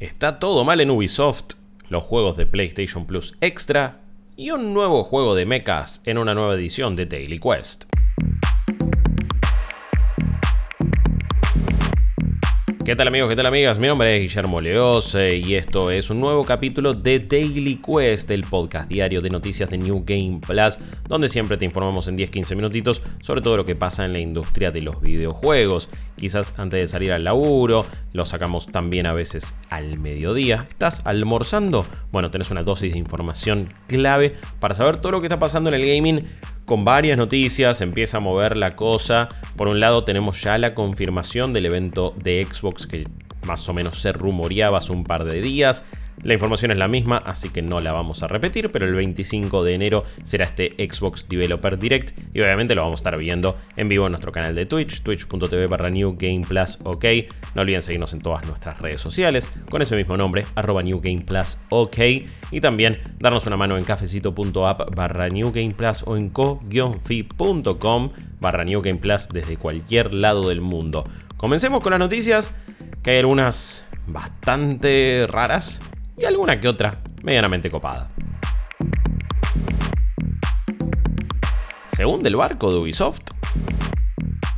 Está todo mal en Ubisoft, los juegos de PlayStation Plus Extra y un nuevo juego de mechas en una nueva edición de Daily Quest. ¿Qué tal amigos? ¿Qué tal amigas? Mi nombre es Guillermo Leos y esto es un nuevo capítulo de Daily Quest, el podcast diario de noticias de New Game Plus, donde siempre te informamos en 10-15 minutitos sobre todo lo que pasa en la industria de los videojuegos. Quizás antes de salir al laburo, lo sacamos también a veces al mediodía. ¿Estás almorzando? Bueno, tenés una dosis de información clave para saber todo lo que está pasando en el gaming con varias noticias, empieza a mover la cosa. Por un lado tenemos ya la confirmación del evento de Xbox que más o menos se rumoreaba hace un par de días. La información es la misma, así que no la vamos a repetir, pero el 25 de enero será este Xbox Developer Direct y obviamente lo vamos a estar viendo en vivo en nuestro canal de Twitch, twitch.tv barra New Game Plus OK. No olviden seguirnos en todas nuestras redes sociales con ese mismo nombre, arroba New Game Plus OK. Y también darnos una mano en cafecito.app barra New Game Plus o en co-fi.com barra New Game Plus desde cualquier lado del mundo. Comencemos con las noticias, que hay algunas bastante raras y alguna que otra medianamente copada. Según del barco de Ubisoft,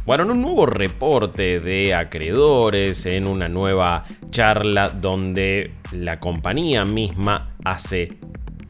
bueno, en un nuevo reporte de acreedores, en una nueva charla donde la compañía misma hace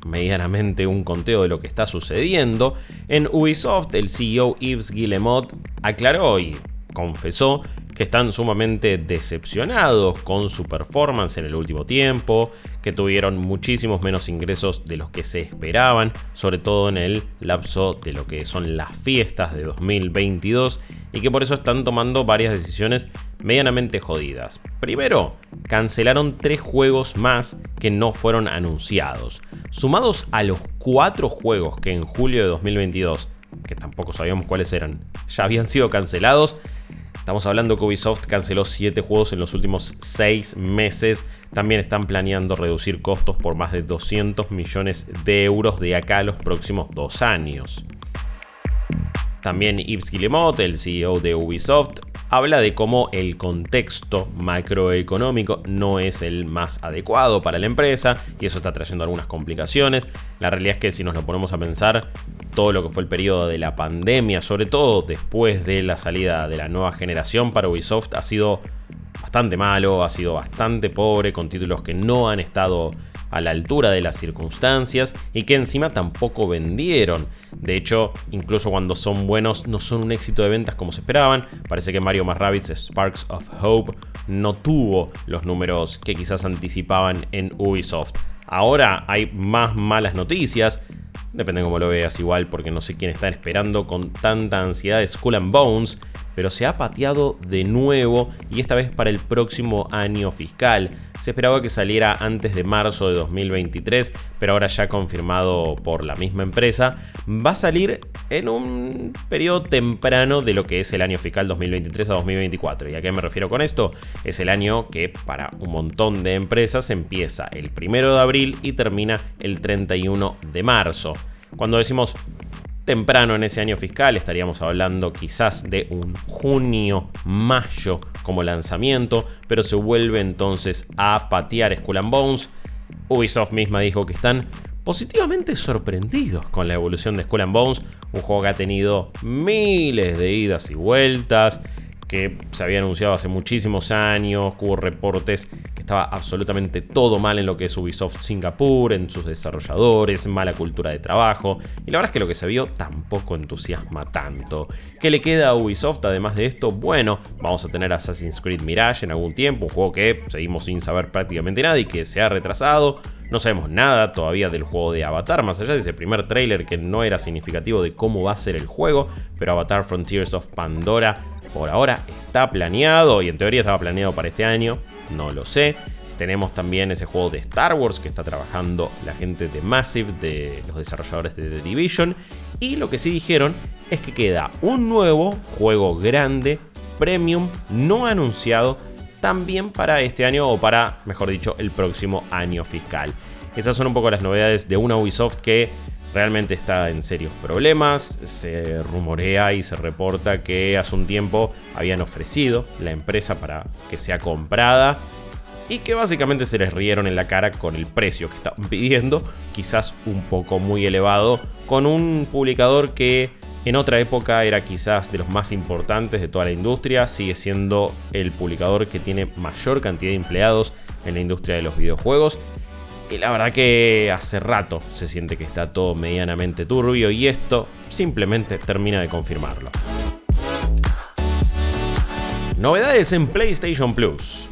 medianamente un conteo de lo que está sucediendo, en Ubisoft el CEO Yves Guillemot aclaró y confesó que están sumamente decepcionados con su performance en el último tiempo, que tuvieron muchísimos menos ingresos de los que se esperaban, sobre todo en el lapso de lo que son las fiestas de 2022 y que por eso están tomando varias decisiones medianamente jodidas. Primero, cancelaron tres juegos más que no fueron anunciados. Sumados a los cuatro juegos que en julio de 2022, que tampoco sabíamos cuáles eran, ya habían sido cancelados, Estamos hablando que Ubisoft canceló 7 juegos en los últimos 6 meses. También están planeando reducir costos por más de 200 millones de euros de acá a los próximos 2 años. También Yves Guillemot, el CEO de Ubisoft, habla de cómo el contexto macroeconómico no es el más adecuado para la empresa y eso está trayendo algunas complicaciones. La realidad es que si nos lo ponemos a pensar, todo lo que fue el periodo de la pandemia, sobre todo después de la salida de la nueva generación para Ubisoft, ha sido bastante malo, ha sido bastante pobre, con títulos que no han estado a la altura de las circunstancias y que encima tampoco vendieron. De hecho, incluso cuando son buenos no son un éxito de ventas como se esperaban. Parece que Mario más Rabbids Sparks of Hope no tuvo los números que quizás anticipaban en Ubisoft. Ahora hay más malas noticias. Depende de cómo lo veas igual, porque no sé quién está esperando con tanta ansiedad Skull and Bones pero se ha pateado de nuevo y esta vez para el próximo año fiscal. Se esperaba que saliera antes de marzo de 2023, pero ahora ya confirmado por la misma empresa, va a salir en un periodo temprano de lo que es el año fiscal 2023 a 2024. ¿Y a qué me refiero con esto? Es el año que para un montón de empresas empieza el 1 de abril y termina el 31 de marzo. Cuando decimos temprano en ese año fiscal, estaríamos hablando quizás de un junio-mayo como lanzamiento, pero se vuelve entonces a patear Skull and Bones. Ubisoft misma dijo que están positivamente sorprendidos con la evolución de Skull and Bones, un juego que ha tenido miles de idas y vueltas, que se había anunciado hace muchísimos años, hubo reportes estaba absolutamente todo mal en lo que es Ubisoft Singapur, en sus desarrolladores, mala cultura de trabajo, y la verdad es que lo que se vio tampoco entusiasma tanto. ¿Qué le queda a Ubisoft además de esto? Bueno, vamos a tener Assassin's Creed Mirage en algún tiempo, un juego que seguimos sin saber prácticamente nada y que se ha retrasado. No sabemos nada todavía del juego de Avatar, más allá de ese primer trailer que no era significativo de cómo va a ser el juego, pero Avatar Frontiers of Pandora por ahora está planeado y en teoría estaba planeado para este año, no lo sé. Tenemos también ese juego de Star Wars que está trabajando la gente de Massive, de los desarrolladores de The Division. Y lo que sí dijeron es que queda un nuevo juego grande, premium, no anunciado, también para este año o para, mejor dicho, el próximo año fiscal. Esas son un poco las novedades de una Ubisoft que realmente está en serios problemas. Se rumorea y se reporta que hace un tiempo habían ofrecido la empresa para que sea comprada. y que básicamente se les rieron en la cara con el precio que estaban pidiendo, quizás un poco muy elevado, con un publicador que en otra época era quizás de los más importantes de toda la industria, sigue siendo el publicador que tiene mayor cantidad de empleados en la industria de los videojuegos. Y la verdad que hace rato se siente que está todo medianamente turbio y esto simplemente termina de confirmarlo. Novedades en PlayStation Plus.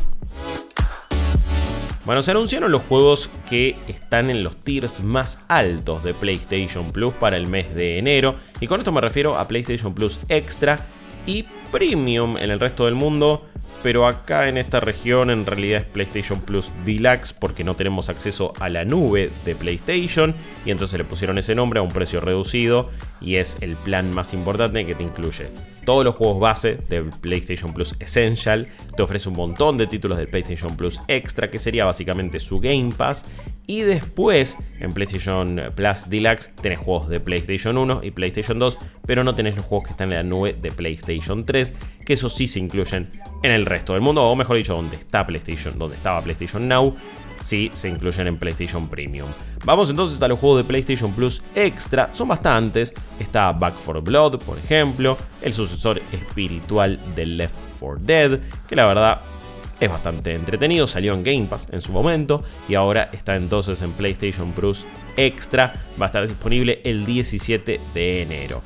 Bueno, se anunciaron los juegos que están en los tiers más altos de PlayStation Plus para el mes de enero. Y con esto me refiero a PlayStation Plus Extra y Premium en el resto del mundo pero acá en esta región en realidad es PlayStation Plus Deluxe porque no tenemos acceso a la nube de PlayStation y entonces le pusieron ese nombre a un precio reducido y es el plan más importante que te incluye. Todos los juegos base de PlayStation Plus Essential, te ofrece un montón de títulos del PlayStation Plus Extra que sería básicamente su Game Pass y después en PlayStation Plus Deluxe tenés juegos de PlayStation 1 y PlayStation 2, pero no tenés los juegos que están en la nube de PlayStation 3, que eso sí se incluyen en el resto del mundo, o mejor dicho, donde está PlayStation, donde estaba PlayStation Now, sí se incluyen en PlayStation Premium. Vamos entonces a los juegos de PlayStation Plus Extra, son bastantes. Está Back for Blood, por ejemplo, el sucesor espiritual de Left 4 Dead, que la verdad es bastante entretenido, salió en Game Pass en su momento y ahora está entonces en PlayStation Plus Extra, va a estar disponible el 17 de enero.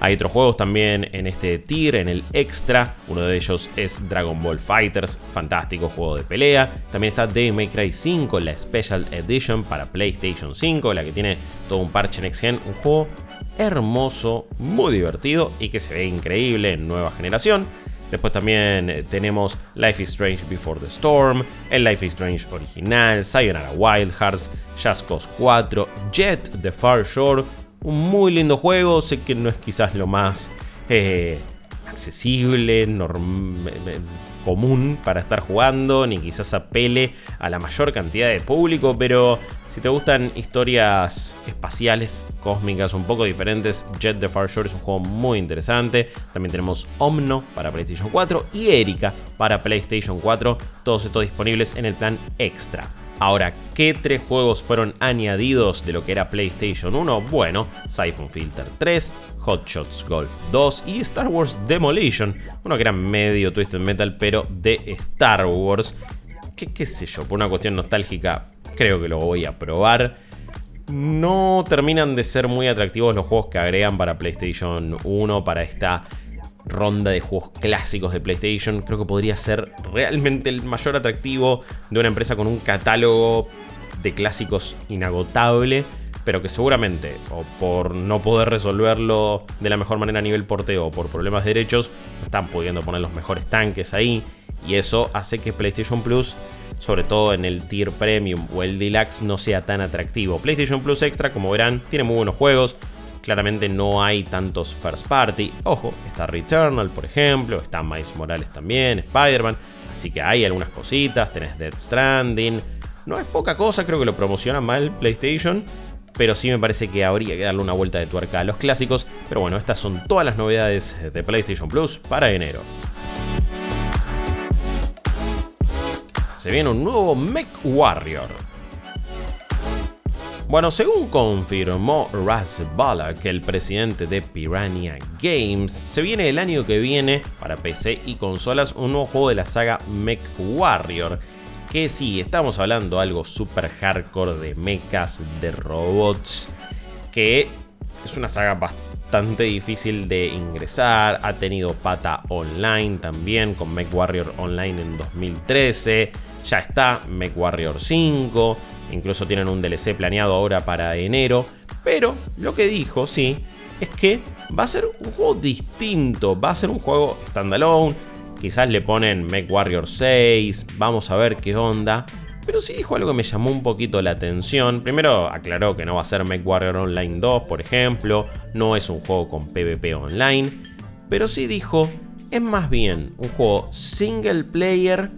Hay otros juegos también en este tier, en el extra. Uno de ellos es Dragon Ball Fighters, fantástico juego de pelea. También está Devil May Cry 5, la Special Edition para PlayStation 5, la que tiene todo un parche Next Gen. Un juego hermoso, muy divertido y que se ve increíble en nueva generación. Después también tenemos Life is Strange Before the Storm, el Life is Strange original, Sayonara Wild Hearts, Just Cause 4, Jet The Far Shore, un muy lindo juego, sé que no es quizás lo más eh, accesible, común para estar jugando, ni quizás apele a la mayor cantidad de público, pero si te gustan historias espaciales, cósmicas, un poco diferentes, Jet the Far Shore es un juego muy interesante. También tenemos Omno para PlayStation 4 y Erika para PlayStation 4, todos estos disponibles en el plan extra. Ahora, ¿qué tres juegos fueron añadidos de lo que era PlayStation 1? Bueno, Siphon Filter 3, Hot Shots Golf 2 y Star Wars Demolition, uno que era medio Twisted Metal, pero de Star Wars. ¿Qué, qué sé yo? Por una cuestión nostálgica, creo que lo voy a probar. No terminan de ser muy atractivos los juegos que agregan para PlayStation 1, para esta ronda de juegos clásicos de PlayStation. Creo que podría ser realmente el mayor atractivo de una empresa con un catálogo de clásicos inagotable, pero que seguramente, o por no poder resolverlo de la mejor manera a nivel porteo, o por problemas de derechos, no están pudiendo poner los mejores tanques ahí. Y eso hace que PlayStation Plus, sobre todo en el tier premium o el deluxe, no sea tan atractivo. PlayStation Plus Extra, como verán, tiene muy buenos juegos Claramente no hay tantos first party. Ojo, está Returnal, por ejemplo, está Miles Morales también, Spider-Man. Así que hay algunas cositas, tenés Dead Stranding. No es poca cosa, creo que lo promociona mal PlayStation. Pero sí me parece que habría que darle una vuelta de tuerca a los clásicos. Pero bueno, estas son todas las novedades de PlayStation Plus para enero. Se viene un nuevo Mech Warrior. Bueno, según confirmó Raz que el presidente de Piranha Games, se viene el año que viene para PC y consolas un nuevo juego de la saga Mech Warrior. Que sí, estamos hablando algo super hardcore de mechas, de robots, que es una saga bastante difícil de ingresar. Ha tenido pata online también con Mech Warrior Online en 2013. Ya está Mech Warrior 5 Incluso tienen un DLC planeado ahora para enero. Pero lo que dijo, sí, es que va a ser un juego distinto. Va a ser un juego standalone. Quizás le ponen Mech Warrior 6. Vamos a ver qué onda. Pero sí dijo algo que me llamó un poquito la atención. Primero aclaró que no va a ser Mech Warrior Online 2, por ejemplo. No es un juego con PvP online. Pero sí dijo, es más bien un juego single player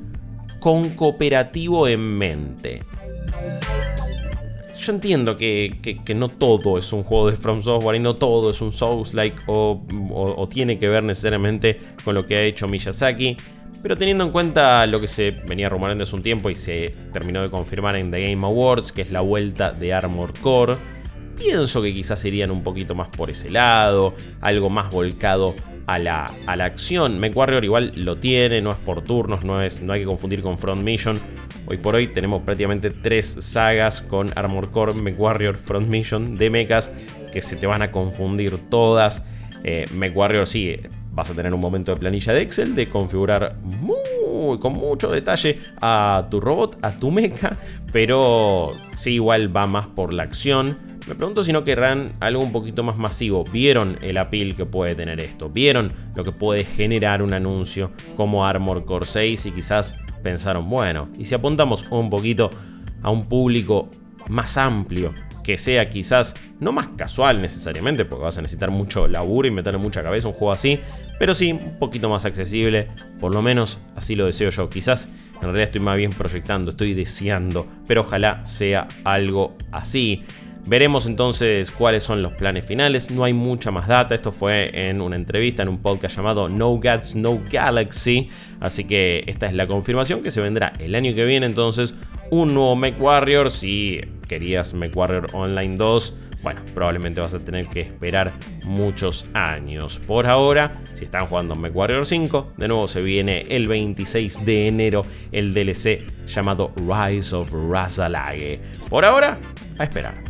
con cooperativo en mente. Yo entiendo que, no todo es un juego de From Software y no todo es un Souls-like o, o, tiene que ver necesariamente con lo que ha hecho Miyazaki, Pero teniendo en cuenta lo que se venía rumorando hace un tiempo y se terminó de confirmar en The Game Awards, que es la vuelta de Armor Core, pienso que quizás irían un poquito más por ese lado, algo más volcado a la, a la acción. MechWarrior igual lo tiene, no es por turnos, no, es, no hay que confundir con Front Mission. Hoy por hoy tenemos prácticamente tres sagas con Armor Core, MechWarrior, Front Mission de mechas que se te van a confundir todas. Eh, sí, vas a tener un momento de planilla de Excel de configurar muy, con mucho detalle a tu robot, a tu mecha, pero sí igual va más por la acción. Me pregunto si no querrán algo un poquito más masivo. ¿Vieron el appeal que puede tener esto? ¿Vieron lo que puede generar un anuncio como Armor Core 6? Y quizás pensaron, bueno, ¿y si apuntamos un poquito a un público más amplio? que sea quizás no más casual necesariamente, porque vas a necesitar mucho laburo y meterle mucha cabeza un juego así, pero sí un poquito más accesible, por lo menos así lo deseo yo. Quizás en realidad estoy más bien proyectando, estoy deseando, pero ojalá sea algo así. Veremos entonces cuáles son los planes finales. No hay mucha más data. Esto fue en una entrevista en un podcast llamado No Gods, No Galaxy. Así que esta es la confirmación que se vendrá el año que viene. Entonces, un nuevo MechWarrior. Si querías MechWarrior Online 2, bueno, probablemente vas a tener que esperar muchos años. Por ahora, si están jugando MechWarrior 5, de nuevo se viene el 26 de enero el DLC llamado Rise of Razalage. Por ahora, a esperar.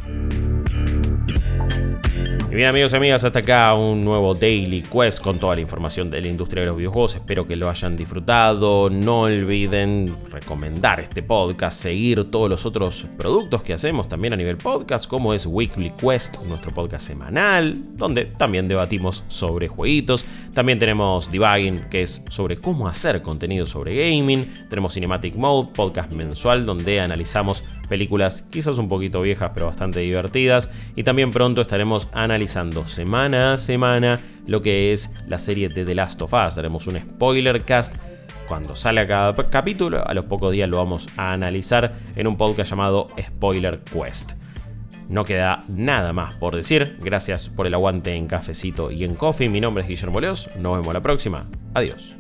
Y bien amigos y amigas, hasta acá un nuevo Daily Quest con toda la información de la industria de los videojuegos. Espero que lo hayan disfrutado. No olviden recomendar este podcast, seguir todos los otros productos que hacemos también a nivel podcast, como es Weekly Quest, nuestro podcast semanal, donde también debatimos sobre jueguitos. También tenemos Debugging, que es sobre cómo hacer contenido sobre gaming. Tenemos Cinematic Mode, podcast mensual, donde analizamos películas quizás un poquito viejas pero bastante divertidas y también pronto estaremos analizando semana a semana lo que es la serie de The Last of Us. Haremos un spoiler cast cuando sale cada capítulo, a los pocos días lo vamos a analizar en un podcast llamado Spoiler Quest. No queda nada más por decir. Gracias por el aguante en cafecito y en coffee. Mi nombre es Guillermo Leos. Nos vemos la próxima. Adiós.